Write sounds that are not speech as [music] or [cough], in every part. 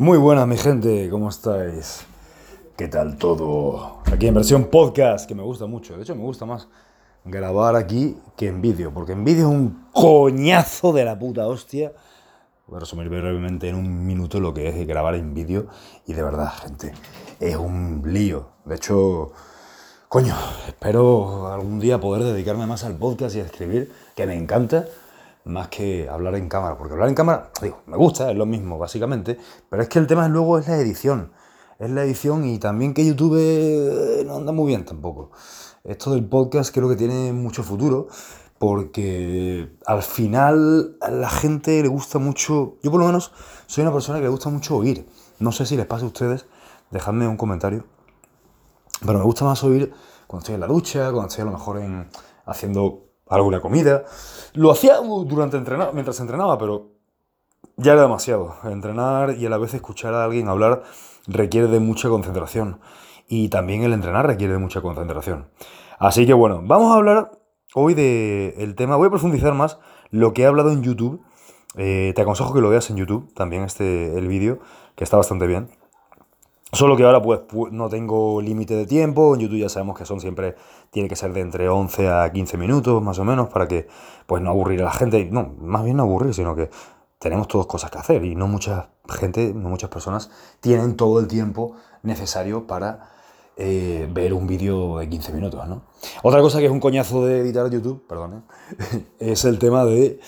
Muy buenas, mi gente, ¿cómo estáis? ¿Qué tal todo? Aquí en versión podcast, que me gusta mucho. De hecho, me gusta más grabar aquí que en vídeo, porque en vídeo es un coñazo de la puta hostia. Voy a resumir brevemente en un minuto lo que es grabar en vídeo. Y de verdad, gente, es un lío. De hecho, coño, espero algún día poder dedicarme más al podcast y a escribir, que me encanta más que hablar en cámara. Porque hablar en cámara, digo, me gusta, es lo mismo, básicamente. Pero es que el tema luego es la edición. Es la edición y también que YouTube eh, no anda muy bien tampoco. Esto del podcast creo que tiene mucho futuro. Porque al final a la gente le gusta mucho. Yo, por lo menos, soy una persona que le gusta mucho oír. No sé si les pasa a ustedes. Dejadme un comentario. Pero me gusta más oír cuando estoy en la ducha, cuando estoy a lo mejor en, haciendo alguna comida. Lo hacía durante entrenar, mientras entrenaba, pero ya era demasiado. Entrenar y a la vez escuchar a alguien hablar requiere de mucha concentración. Y también el entrenar requiere de mucha concentración. Así que bueno, vamos a hablar hoy del tema. Voy a profundizar más lo que he hablado en YouTube. Eh, te aconsejo que lo veas en YouTube, también este, el vídeo, que está bastante bien. Solo que ahora pues no tengo límite de tiempo, en YouTube ya sabemos que son siempre, tiene que ser de entre 11 a 15 minutos más o menos para que pues no aburrir a la gente, no, más bien no aburrir, sino que tenemos todas cosas que hacer y no mucha gente, no muchas personas tienen todo el tiempo necesario para eh, ver un vídeo de 15 minutos, ¿no? Otra cosa que es un coñazo de editar YouTube, perdón, [laughs] es el tema de,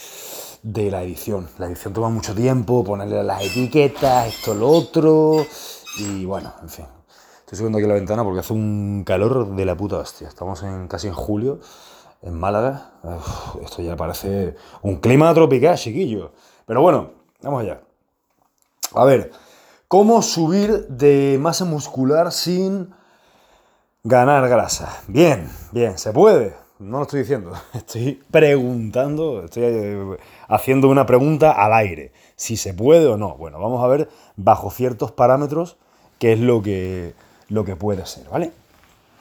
de la edición. La edición toma mucho tiempo, ponerle las etiquetas, esto, lo otro y bueno, en fin. Estoy subiendo aquí la ventana porque hace un calor de la puta hostia. Estamos en, casi en julio, en Málaga. esto ya parece un clima tropical, chiquillo. Pero bueno, vamos allá. A ver, ¿cómo subir de masa muscular sin ganar grasa? Bien, bien, se puede. No lo estoy diciendo, [laughs] estoy preguntando, estoy eh, haciendo una pregunta al aire. Si se puede o no. Bueno, vamos a ver bajo ciertos parámetros qué es lo que, lo que puede ser, ¿vale?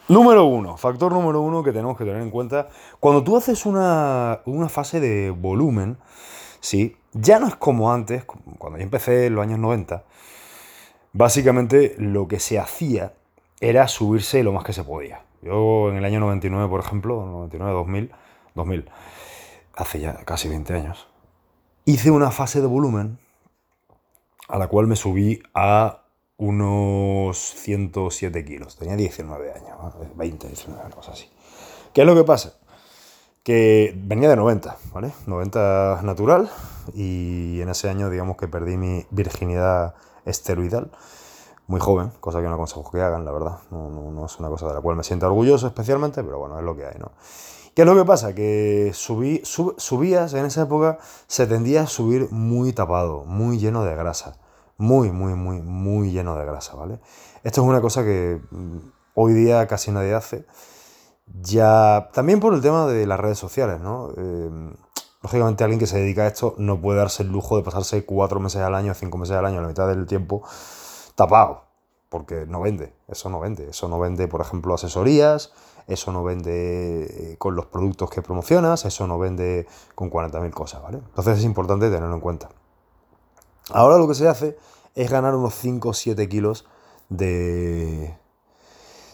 Número uno, factor número uno que tenemos que tener en cuenta, cuando tú haces una, fase de volumen, ¿sí? ya no es como antes, cuando yo empecé en los años 90, básicamente lo que se hacía era subirse lo más que se podía. Yo en el año 99, por ejemplo, 99, 2000, 2000, hace ya casi 20 años, hice una fase de volumen a la cual me subí a unos 107 kilos. Tenía 19 años, 20, 19, cosas así. ¿Qué es lo que pasa? Que venía de 90, ¿vale? 90 natural y en ese año digamos que perdí mi virginidad esteroidal muy joven, cosa que no aconsejo que hagan, la verdad. No, es una cosa de la cual me siento orgulloso especialmente, pero bueno, es lo que hay, ¿no? ¿Qué es lo que pasa? Que subí, subías en esa época, se tendía a subir muy tapado, muy lleno de grasa muy, muy, muy, muy lleno de grasa, ¿vale? Esto es una cosa que mm, hoy día casi nadie hace. Ya, también por el tema de las redes sociales, ¿no? Em, lógicamente alguien que se dedica a esto no puede darse el lujo de pasarse cuatro meses al año, cinco meses al año, la mitad del tiempo, tapado, porque no vende, eso no vende. Eso no vende, por ejemplo, asesorías, eso no vende eh, con los productos que promocionas, eso no vende con 40.000 cosas, ¿vale? Entonces es importante tenerlo en cuenta. Ahora lo que se hace es ganar unos 5 o 7 kilos de,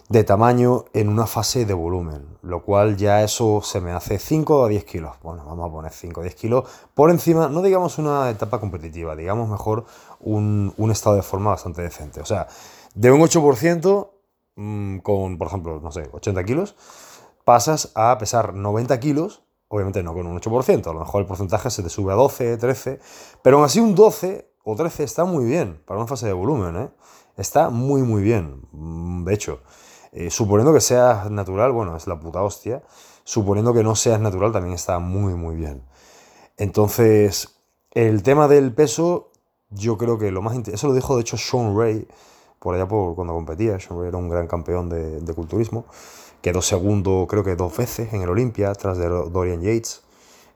de tamaño en una fase de volumen, lo cual ya eso se me hace 5 a 10 kilos. Bueno, vamos a poner 5 o 10 kilos por encima, no digamos una etapa competitiva, digamos mejor un, estado de forma bastante decente. O sea, de un 8% mm, con, por ejemplo, no sé, 80 kilos, pasas a pesar 90 kilos Obviamente no con un 8%, a lo mejor el porcentaje se te sube a 12, 13, pero aún así un 12 o 13 está muy bien para una fase de volumen, ¿eh? Está muy, muy bien. Mm, de hecho, eh, suponiendo que seas natural, bueno, es la puta hostia. Suponiendo que no seas natural, también está muy, muy bien. Entonces, el tema del peso, yo creo que lo más interesante, eso lo dijo de hecho Sean Ray, por allá por cuando competía. Sean Ray era un gran campeón de, de culturismo. Quedó segundo, creo que dos veces en el Olimpia, tras de Dorian Yates,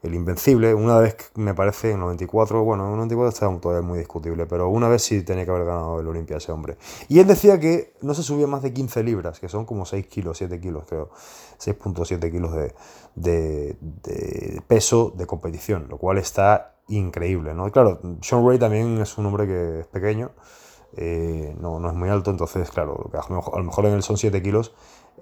el invencible. Una vez, me parece, en 94, bueno, en 94 está todavía muy discutible, pero una vez sí tenía que haber ganado el Olimpia ese hombre. Y él decía que no se subía más de 15 libras, que son como 6 kilos, 7 kilos, creo. 6.7 kilos de, peso de competición, lo cual está increíble, ¿no? Claro, Sean Ray también es un hombre que es pequeño, eh, no, no, es muy alto, entonces, claro, a lo mejor en él son 7 kilos,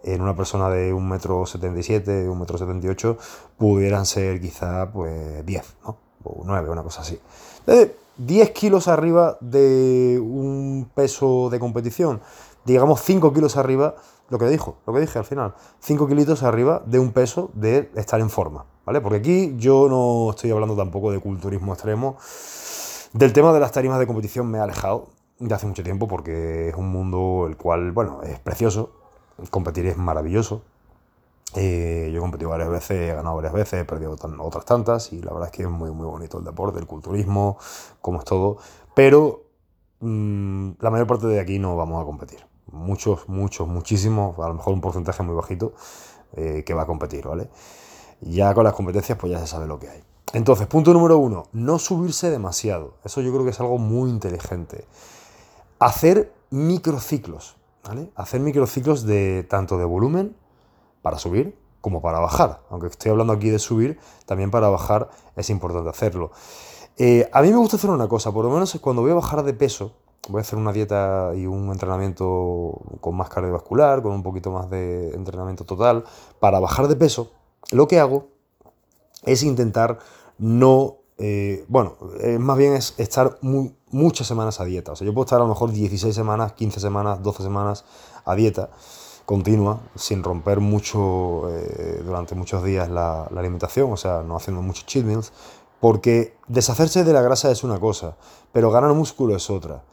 en una persona de 1,77m, 1,78m, pudieran ser quizá pues 10, ¿no? O 9, una cosa así. Entonces, 10 kilos arriba de un peso de competición, digamos 5 kilos arriba, lo que dijo, lo que dije al final, 5 kilitos arriba de un peso de estar en forma, ¿vale? Porque aquí yo no estoy hablando tampoco de culturismo extremo. Del tema de las tarimas de competición me he alejado de hace mucho tiempo porque es un mundo el cual, bueno, es precioso, competir es maravilloso. Eh, yo he competido varias veces, he ganado varias veces, he perdido otras tantas y la verdad es que es muy, muy bonito el deporte, el culturismo, como es todo. Pero mm, la mayor parte de aquí no vamos a competir. Muchos, muchos, muchísimos, a lo mejor un porcentaje muy bajito eh, que va a competir, ¿vale? Ya con las competencias pues ya se sabe lo que hay. Entonces, punto número uno, no subirse demasiado. Eso yo creo que es algo muy inteligente. Hacer microciclos. Hacer microciclos de tanto de volumen para subir como para bajar. Aunque estoy hablando aquí de subir, también para bajar es importante hacerlo. Eh, a mí me gusta hacer una cosa, por lo menos cuando voy a bajar de peso, voy a hacer una dieta y un entrenamiento con más cardiovascular, con un poquito más de entrenamiento total, para bajar de peso, lo que hago es intentar no eh, bueno, más bien es estar muchas semanas a dieta. O sea, yo puedo estar a lo mejor 16 semanas, 15 semanas, 12 semanas a dieta continua, sin romper mucho eh, durante muchos días la, alimentación, o sea, no haciendo muchos cheat meals, porque deshacerse de la grasa es una cosa, pero ganar músculo es otra.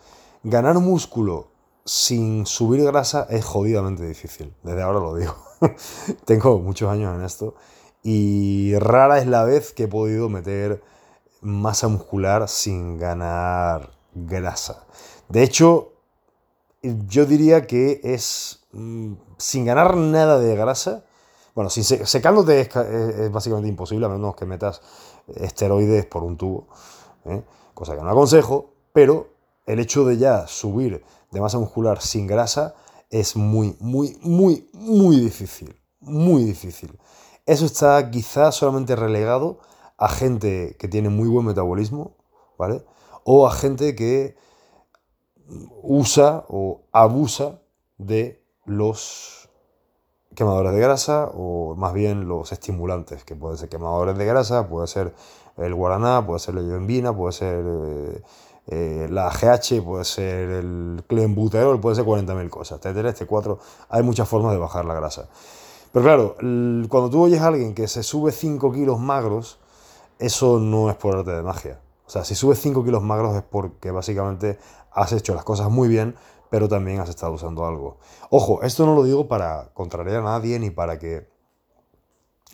Ganar músculo sin subir grasa es jodidamente difícil, desde ahora lo digo. [laughs] Tengo muchos años en esto y rara es la vez que he podido meter masa muscular sin ganar grasa. De hecho, yo diría que es mm, sin ganar nada de grasa. Bueno, sin secándote es, básicamente imposible, a menos que metas esteroides por un tubo, ¿eh? cosa que no aconsejo, pero el hecho de ya subir de masa muscular sin grasa es muy, muy, muy, muy difícil. Muy difícil. Eso está quizás solamente relegado a gente que tiene muy buen metabolismo, ¿vale? O a gente que usa o abusa de los quemadores de grasa o más bien los estimulantes, que pueden ser quemadores de grasa, puede ser el guaraná, puede ser la yoembina, puede ser eh, eh, la GH, puede ser el clenbuterol, puede ser 40.000 cosas, T3, T4, hay muchas formas de bajar la grasa. Pero claro, cuando tú oyes a alguien que se sube 5 kilos magros, eso no es por arte de magia. O sea, si subes 5 kilos magros es porque básicamente has hecho las cosas muy bien, pero también has estado usando algo. Ojo, esto no lo digo para contrariar a nadie ni para que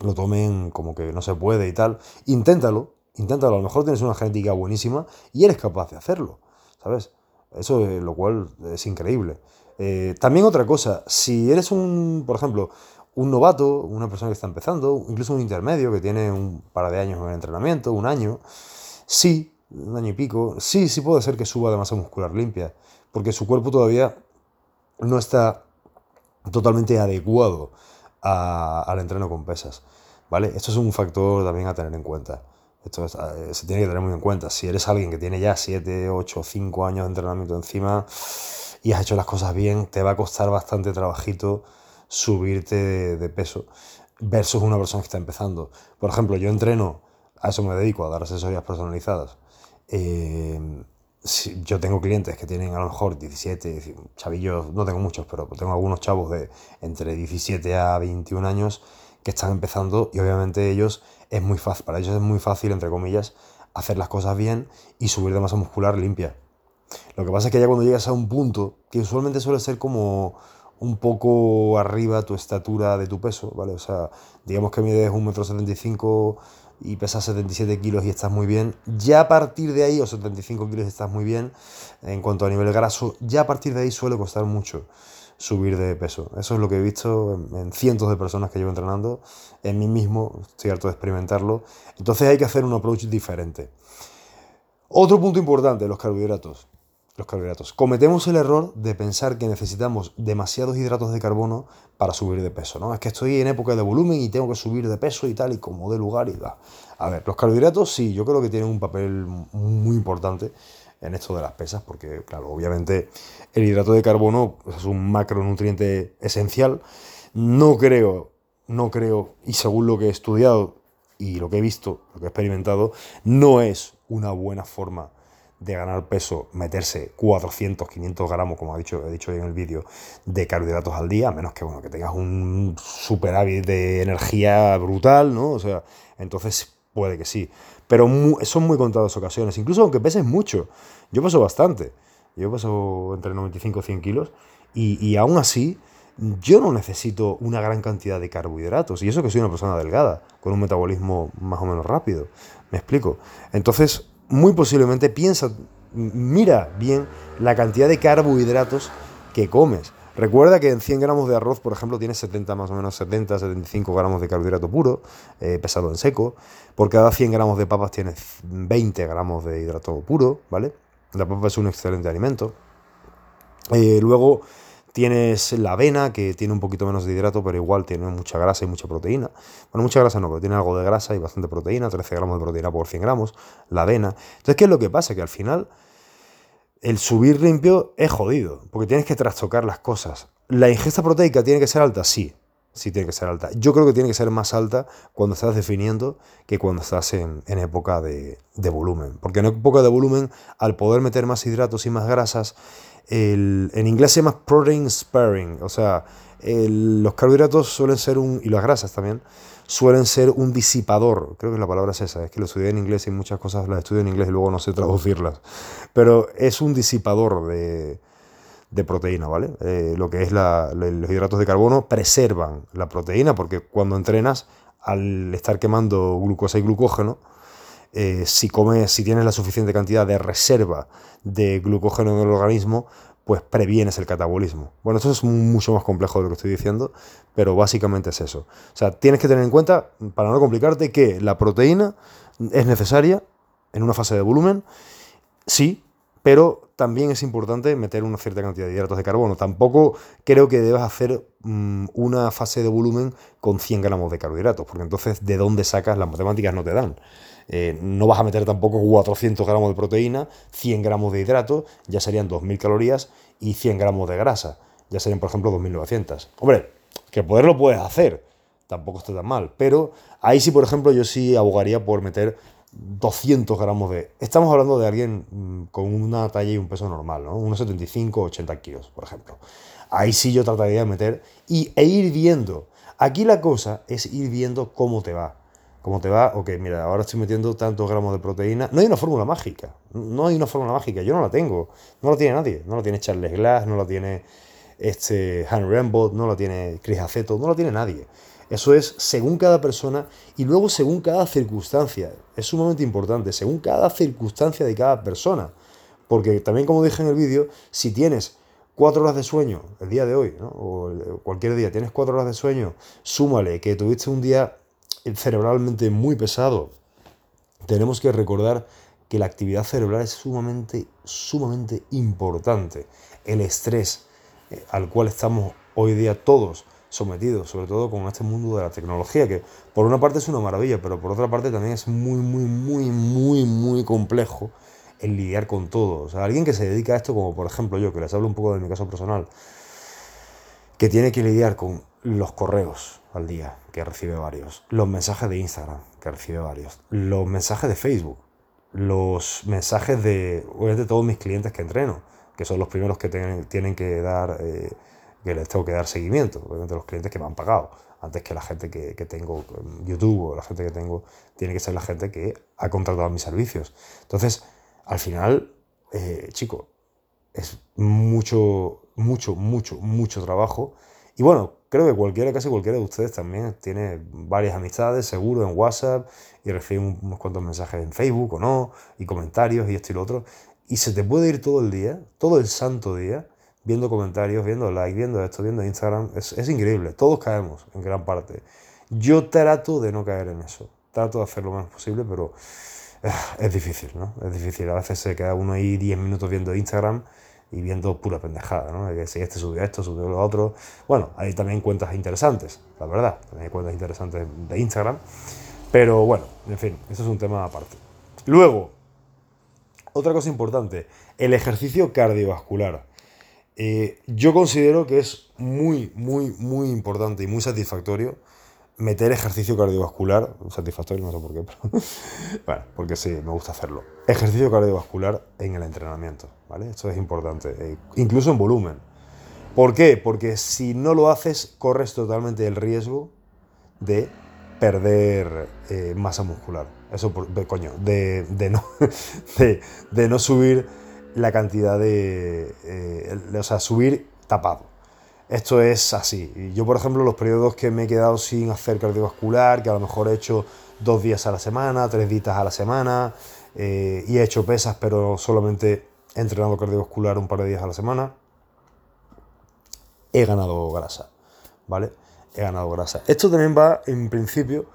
lo tomen como que no se puede y tal. Inténtalo, inténtalo. A lo mejor tienes una genética buenísima y eres capaz de hacerlo, ¿sabes? Eso es lo cual es increíble. Eh, también otra cosa, si eres un, por ejemplo, un novato, una persona que está empezando, incluso un intermedio que tiene un par de años en entrenamiento, un año, sí, un año y pico, sí, sí puede ser que suba de masa muscular limpia, porque su cuerpo todavía no está totalmente adecuado al entreno con pesas, ¿vale? Esto es un factor también a tener en cuenta. Esto eh, se tiene que tener muy en cuenta. Si eres alguien que tiene ya 7, 8, 5 años de entrenamiento encima y has hecho las cosas bien, te va a costar bastante trabajito subirte de, peso versus una persona que está empezando. Por ejemplo, yo entreno, a eso me dedico, a dar asesorías personalizadas. Eh, yo tengo clientes que tienen a lo mejor 17, chavillos, no tengo muchos, pero tengo algunos chavos de entre 17 a 21 años que están empezando y obviamente ellos es muy fácil, para ellos es muy fácil, entre comillas, hacer las cosas bien y subir de masa muscular limpia. Lo que pasa es que ya cuando llegas a un punto, que usualmente suele ser como un poco arriba tu estatura de tu peso, ¿vale? O sea, digamos que mides 1,75 m y pesas 77 kilos y estás muy bien, ya a partir de ahí, o 75 kilos estás muy bien, en cuanto a nivel graso, ya a partir de ahí suele costar mucho subir de peso. Eso es lo que he visto en, cientos de personas que llevo entrenando, en mí mismo, estoy harto de experimentarlo. Entonces hay que hacer un approach diferente. Otro punto importante, los carbohidratos los carbohidratos. Cometemos el error de pensar que necesitamos demasiados hidratos de carbono para subir de peso, ¿no? Es que estoy en época de volumen y tengo que subir de peso y tal, y como de lugar y va. A ver, los carbohidratos sí, yo creo que tienen un papel muy importante en esto de las pesas, porque, claro, obviamente el hidrato de carbono es un macronutriente esencial. No creo, no creo, y según lo que he estudiado y lo que he visto, lo que he experimentado, no es una buena forma de ganar peso, meterse 400, 500 gramos, como he dicho, he dicho en el vídeo, de carbohidratos al día, a menos que, bueno, que tengas un superávit de energía brutal, ¿no? O sea, entonces puede que sí. Pero son muy contadas ocasiones, incluso aunque peses mucho. Yo peso bastante. Yo peso entre 95 y 100 kilos y, y aún así yo no necesito una gran cantidad de carbohidratos. Y eso que soy una persona delgada, con un metabolismo más o menos rápido. ¿Me explico? Entonces, muy posiblemente piensa, mira bien la cantidad de carbohidratos que comes. Recuerda que en 100 gramos de arroz, por ejemplo, tienes 70 más o menos 70, 75 gramos de carbohidrato puro, eh, pesado en seco. Por cada 100 gramos de papas tienes 20 gramos de hidrato puro, ¿vale? La papa es un excelente alimento. Eh, luego Tienes la avena, que tiene un poquito menos de hidrato, pero igual tiene mucha grasa y mucha proteína. Bueno, mucha grasa no, pero tiene algo de grasa y bastante proteína, 13 gramos de proteína por 100 gramos, la avena. Entonces, ¿qué es lo que pasa? Que al final el subir limpio es jodido, porque tienes que trastocar las cosas. ¿La ingesta proteica tiene que ser alta? Sí, sí tiene que ser alta. Yo creo que tiene que ser más alta cuando estás definiendo que cuando estás en, época de, de, volumen. Porque en época de volumen, al poder meter más hidratos y más grasas, en inglés se llama protein sparing, o sea, los carbohidratos suelen ser un, y las grasas también, suelen ser un disipador, creo que la palabra es esa, es que lo estudié en inglés y muchas cosas las estudio en inglés y luego no sé traducirlas, pero es un disipador de, proteína, ¿vale? Eh, lo que es los hidratos de carbono preservan la proteína porque cuando entrenas, al estar quemando glucosa y glucógeno, eh, si comes, si tienes la suficiente cantidad de reserva de glucógeno en el organismo, pues previenes el catabolismo. Bueno, esto es mucho más complejo de lo que estoy diciendo, pero básicamente es eso. O sea, tienes que tener en cuenta, para no complicarte, que la proteína es necesaria en una fase de volumen, sí, pero también es importante meter una cierta cantidad de hidratos de carbono. Tampoco creo que debas hacer mm, una fase de volumen con 100 gramos de carbohidratos, porque entonces, ¿de dónde sacas? Las matemáticas no te dan. Eh, no vas a meter tampoco 400 gramos de proteína, 100 gramos de hidrato, ya serían 2.000 calorías, y 100 gramos de grasa, ya serían, por ejemplo, 2.900. Hombre, que poderlo puedes hacer, tampoco está tan mal, pero ahí sí, por ejemplo, yo sí abogaría por meter 200 gramos de... Estamos hablando de alguien mm, con una talla y un peso normal, ¿no? Unos 75, 80 kilos, por ejemplo. Ahí sí yo trataría de meter y, e ir viendo. Aquí la cosa es ir viendo cómo te va. ¿Cómo te va? Ok, mira, ahora estoy metiendo tantos gramos de proteína. No hay una fórmula mágica. No hay una fórmula mágica. Yo no la tengo. No la tiene nadie. No la tiene Charles Glass, no la tiene este Han Rambot, no la tiene Chris Aceto, no la tiene nadie. Eso es según cada persona y luego según cada circunstancia. Es sumamente importante, según cada circunstancia de cada persona. Porque también, como dije en el vídeo, si tienes cuatro horas de sueño el día de hoy, o cualquier día, tienes cuatro horas de sueño, súmale que tuviste un día cerebralmente muy pesado, tenemos que recordar que la actividad cerebral es sumamente, sumamente importante. El estrés eh, al cual estamos hoy día todos sometidos, sobre todo con este mundo de la tecnología, que por una parte es una maravilla, pero por otra parte también es muy, muy, muy, muy, muy complejo el lidiar con todo. O sea, alguien que se dedica a esto, como por ejemplo yo, que les hablo un poco de mi caso personal, que tiene que lidiar con los correos al día, que recibe varios, los mensajes de Instagram, que recibe varios, los mensajes de Facebook, los mensajes de, obviamente, todos mis clientes que entreno, que son los primeros que tienen que dar, eh, que les tengo que dar seguimiento, obviamente los clientes que me han pagado, antes que la gente que, que tengo en YouTube o la gente que tengo, tiene que ser la gente que ha contratado mis servicios. Entonces, al final, eh, chico, es mucho, mucho, mucho, mucho trabajo. Y bueno, Creo que cualquiera, casi cualquiera de ustedes también tiene varias amistades, seguro, en WhatsApp, y recibe unos cuantos mensajes en Facebook o no, y comentarios y esto y lo otro. Y se te puede ir todo el día, todo el santo día, viendo comentarios, viendo likes, viendo esto, viendo Instagram. Es, es increíble, todos caemos en gran parte. Yo trato de no caer en eso, trato de hacer lo menos posible, pero eh, es difícil, ¿no? Es difícil. A veces se queda uno ahí 10 minutos viendo Instagram y viendo pura pendejada, ¿no? Que si este subió esto, subió lo otro. Bueno, hay también cuentas interesantes, la verdad. También hay cuentas interesantes de Instagram. Pero bueno, en fin, eso es un tema aparte. Luego, Otra cosa importante, el ejercicio cardiovascular. Eh, yo considero que es muy, muy, muy importante y muy satisfactorio meter ejercicio cardiovascular, satisfactorio, no sé por qué, pero [laughs] bueno, porque sí, me gusta hacerlo. Ejercicio cardiovascular en el entrenamiento, ¿vale? Esto es importante, eh, incluso en volumen. ¿Por qué? Porque si no lo haces, corres totalmente el riesgo de perder eh, masa muscular. Eso, coño, de, no, [laughs] de, no subir la cantidad de, eh, o sea, subir tapado. Esto es así. Yo, por ejemplo, los periodos que me he quedado sin hacer cardiovascular, que a lo mejor he hecho dos días a la semana, tres días a la semana, eh, y he hecho pesas, pero solamente he entrenado cardiovascular un par de días a la semana, he ganado grasa, ¿vale? He ganado grasa. Esto también va, en principio,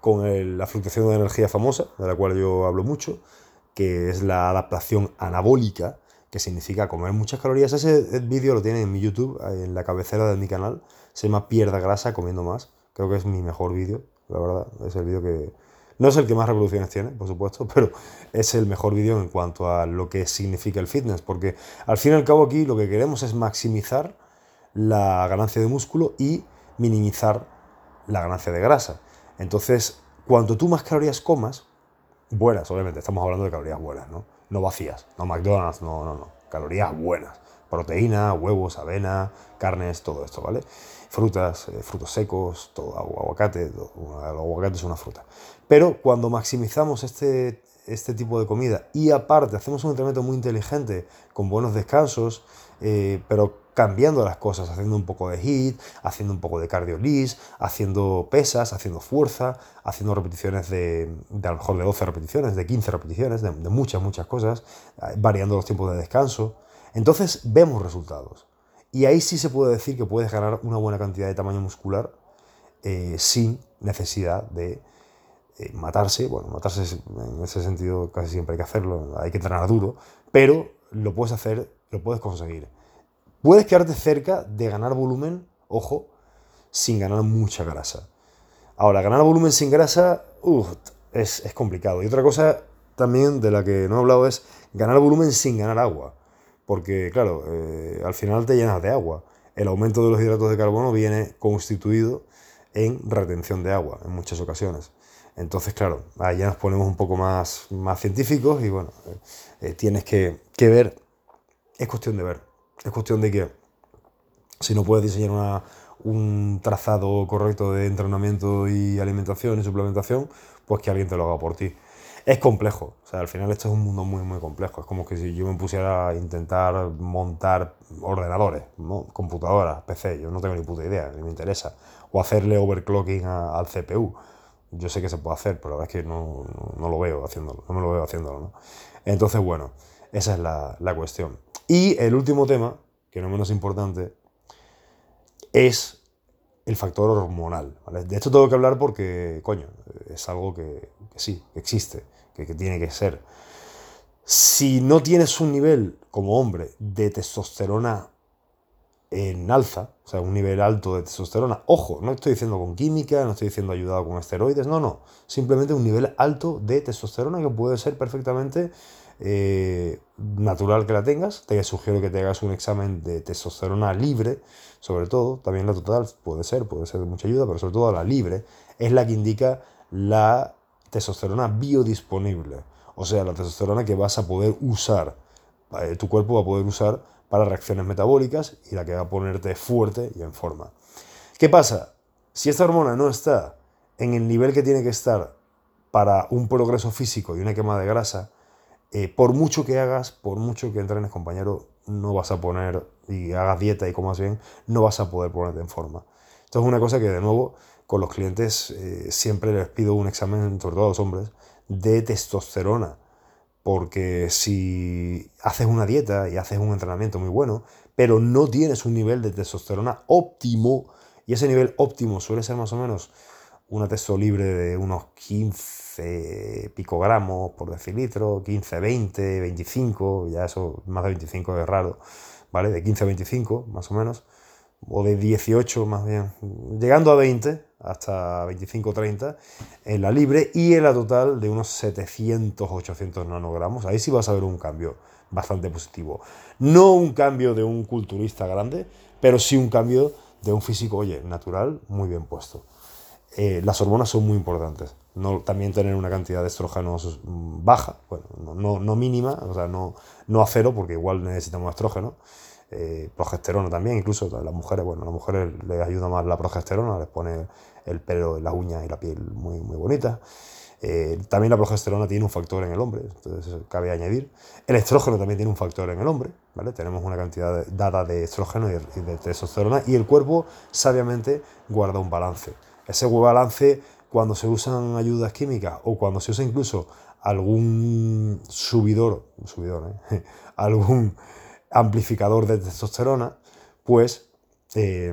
con la fluctuación de energía famosa, de la cual yo hablo mucho, que es la adaptación anabólica, que significa comer muchas calorías. Ese vídeo lo tienen en mi YouTube, en la cabecera de mi canal. Se llama Pierda grasa comiendo más. Creo que es mi mejor vídeo, la verdad. Es el vídeo que... No es el que más reproducciones tiene, por supuesto, [laughs] pero es el mejor vídeo en cuanto a lo que significa el fitness, porque al fin y al cabo aquí lo que queremos es maximizar la ganancia de músculo y minimizar la ganancia de grasa. Entonces, cuanto tú más calorías comas, buenas, obviamente, estamos hablando de calorías buenas, ¿no? no vacías, no McDonald's, no, no, no, calorías buenas, proteína, huevos, avena, carnes, todo esto, ¿vale? Frutas, eh, frutos secos, todo, aguacate, el aguacate es una fruta. Pero cuando maximizamos este, este tipo de comida y aparte hacemos un entrenamiento muy inteligente, con buenos descansos, eh, pero cambiando las cosas, haciendo un poco de hit, haciendo un poco de cardio haciendo pesas, haciendo fuerza, haciendo repeticiones de, de, a lo mejor de 12 repeticiones, de 15 repeticiones, de, muchas, muchas cosas, eh, variando los tiempos de descanso. Entonces vemos resultados. Y ahí sí se puede decir que puedes ganar una buena cantidad de tamaño muscular eh, sin necesidad de eh, matarse. Bueno, matarse en ese sentido casi siempre hay que hacerlo, hay que entrenar duro, pero lo puedes hacer, lo puedes conseguir Puedes quedarte cerca de ganar volumen, ojo, sin ganar mucha grasa. Ahora, ganar volumen sin grasa es, complicado. Y otra cosa también de la que no he hablado es ganar volumen sin ganar agua. Porque, claro, eh, al final te llenas de agua. El aumento de los hidratos de carbono viene constituido en retención de agua en muchas ocasiones. Entonces, claro, ahí ya nos ponemos un poco más, científicos y bueno, eh, tienes que, que ver, es cuestión de ver. Es cuestión de que si no puedes diseñar un trazado correcto de entrenamiento y alimentación y suplementación, pues que alguien te lo haga por ti. Es complejo, o sea, al final esto es un mundo muy, muy complejo. Es como que si yo me pusiera a intentar montar ordenadores, computadoras, PC, yo no tengo ni puta idea, ni me interesa. O hacerle overclocking al CPU. Yo sé que se puede hacer, pero la verdad es que no, lo veo haciéndolo, no me lo veo haciéndolo. Entonces, bueno, esa es la, la cuestión. Y el último tema, que no menos importante, es el factor hormonal. De esto tengo que hablar porque, coño, es algo que, sí, existe, que, que, tiene que ser. Si no tienes un nivel como hombre de testosterona en alza, o sea, un nivel alto de testosterona, ojo, no estoy diciendo con química, no estoy diciendo ayudado con esteroides, no, no, simplemente un nivel alto de testosterona que puede ser perfectamente eh, natural que la tengas. Te sugiero que te hagas un examen de testosterona libre, sobre todo. También la total puede ser, puede ser de mucha ayuda, pero sobre todo la libre es la que indica la testosterona biodisponible. O sea, la testosterona que vas a poder usar, eh, tu cuerpo va a poder usar para reacciones metabólicas y la que va a ponerte fuerte y en forma. ¿Qué pasa? Si esta hormona no está en el nivel que tiene que estar para un progreso físico y una quema de grasa, eh, por mucho que hagas, por mucho que entrenes, compañero, no vas a poner, y hagas dieta y comas bien, no vas a poder ponerte en forma. Esto es una cosa que, de nuevo, con los clientes eh, siempre les pido un examen, sobre todo a los hombres, de testosterona. Porque si haces una dieta y haces un entrenamiento muy bueno, pero no tienes un nivel de testosterona óptimo, y ese nivel óptimo suele ser más o menos una testo libre de unos 15 picogramos por decilitro, 15, 20, 25, ya eso, más de 25 es raro, ¿vale? De 15 a 25, más o menos, o de 18 más bien, llegando a 20, hasta 25-30 en la libre y en la total de unos 700-800 nanogramos. Ahí sí vas a ver un cambio bastante positivo. No un cambio de un culturista grande, pero sí un cambio de un físico, oye, natural, muy bien puesto. Eh, las hormonas son muy importantes. También tener una cantidad de estrógenos baja, bueno, no, no, mínima, o sea, no, no a cero, porque igual necesitamos estrógeno. Eh, progesterona también, incluso las mujeres, bueno, a las mujeres les ayuda más la progesterona, les pone el pelo, las uñas y la piel muy, muy bonita. Eh, también la progesterona tiene un factor en el hombre, entonces cabe añadir. El estrógeno también tiene un factor en el hombre, ¿vale? Tenemos una cantidad dada de estrógeno y de testosterona y el cuerpo sabiamente guarda un balance. Ese balance, cuando se usan ayudas químicas o cuando se usa incluso algún subidor, subidor ¿eh? [laughs] algún amplificador de testosterona, pues eh,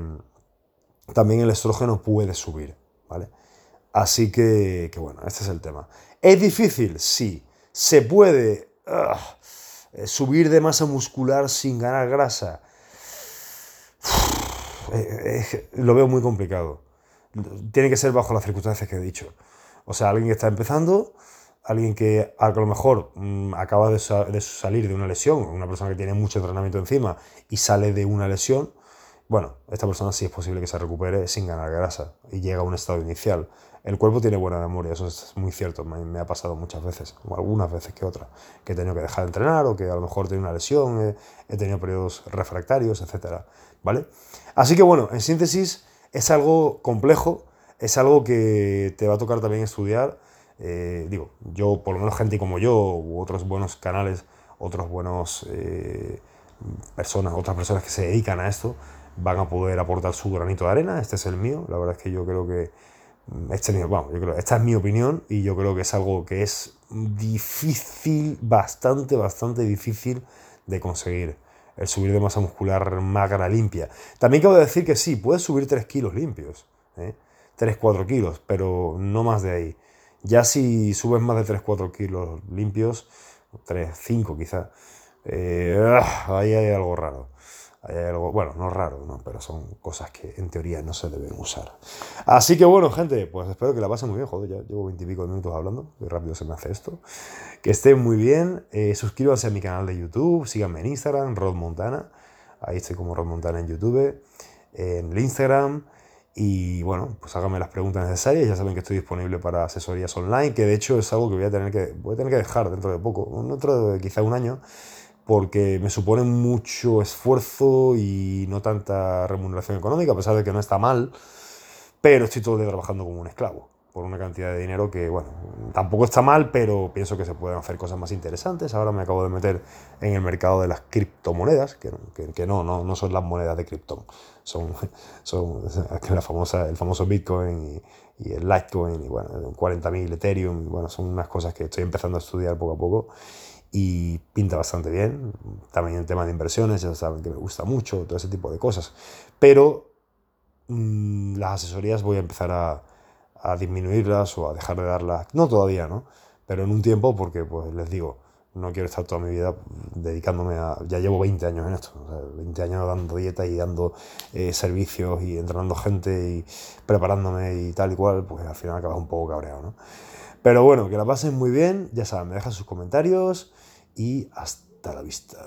también el estrógeno puede subir, ¿vale? Así que, bueno, este es el tema. ¿Es difícil? Sí. ¿Se puede eh, subir de masa muscular sin ganar grasa? lo veo muy complicado tiene que ser bajo las circunstancias que he dicho. O sea, alguien que está empezando, alguien que a lo mejor mm, acaba de, salir de una lesión, una persona que tiene mucho entrenamiento encima y sale de una lesión, bueno, esta persona sí es posible que se recupere sin ganar grasa y llega a un estado inicial. El cuerpo tiene buena memoria, eso es muy cierto, me, ha pasado muchas veces, o algunas veces que otras, que he tenido que dejar de entrenar o que a lo mejor tengo una lesión, he, tenido periodos refractarios, etc. ¿Vale? Así que bueno, en síntesis, es algo complejo, es algo que te va a tocar también estudiar. Eh, digo, yo, por lo menos gente como yo, u otros buenos canales, otros buenos eh, personas, otras personas que se dedican a esto, van a poder aportar su granito de arena. Este es el mío. La verdad es que yo creo que mm, este, bueno, yo creo, esta es mi opinión y yo creo que es algo que es difícil, bastante, bastante difícil de conseguir el subir de masa muscular magra limpia. También quiero decir que sí, puedes subir 3 kilos limpios, ¿eh? 3-4 kilos, pero no más de ahí. Ya si subes más de 3-4 kilos limpios, 3-5 quizá, eh, ah, ahí hay algo raro hay algo, bueno, no raro, ¿no? pero son cosas que en teoría no se deben usar. Así que bueno, gente, pues espero que la pasen muy bien. Joder, ya llevo veintipico minutos hablando, muy rápido se me hace esto. Que estén muy bien, eh, suscríbanse a mi canal de YouTube, síganme en Instagram, Rod Montana. Ahí estoy como Rod Montana en YouTube, en el Instagram. Y bueno, pues háganme las preguntas necesarias. Ya saben que estoy disponible para asesorías online, que de hecho es algo que voy a tener que, voy a tener que dejar dentro de poco, dentro de quizá un año porque me supone mucho esfuerzo y no tanta remuneración económica, a pesar de que no está mal, pero estoy todo el día trabajando como un esclavo, por una cantidad de dinero que, bueno, tampoco está mal, pero pienso que se pueden hacer cosas más interesantes. Ahora me acabo de meter en el mercado de las criptomonedas, que, que, no, no, no, son las monedas de Krypton, son, [laughs] son [laughs] la famosa, el famoso Bitcoin y, y el Litecoin, y bueno, 40.000 Ethereum, bueno, son unas cosas que estoy empezando a estudiar poco a poco y pinta bastante bien. También el tema de inversiones, ya saben que me gusta mucho, todo ese tipo de cosas. Pero mm, las asesorías voy a empezar a, disminuirlas o a dejar de darlas, no todavía, ¿no? Pero en un tiempo porque, pues les digo, no quiero estar toda mi vida dedicándome a... Ya llevo 20 años en esto, 20 años dando dieta y dando eh, servicios y entrenando gente y preparándome y tal y cual, pues al final acabas un poco cabreado, ¿no? Pero bueno, que la pasen muy bien, ya saben, me dejan sus comentarios y hasta la vista.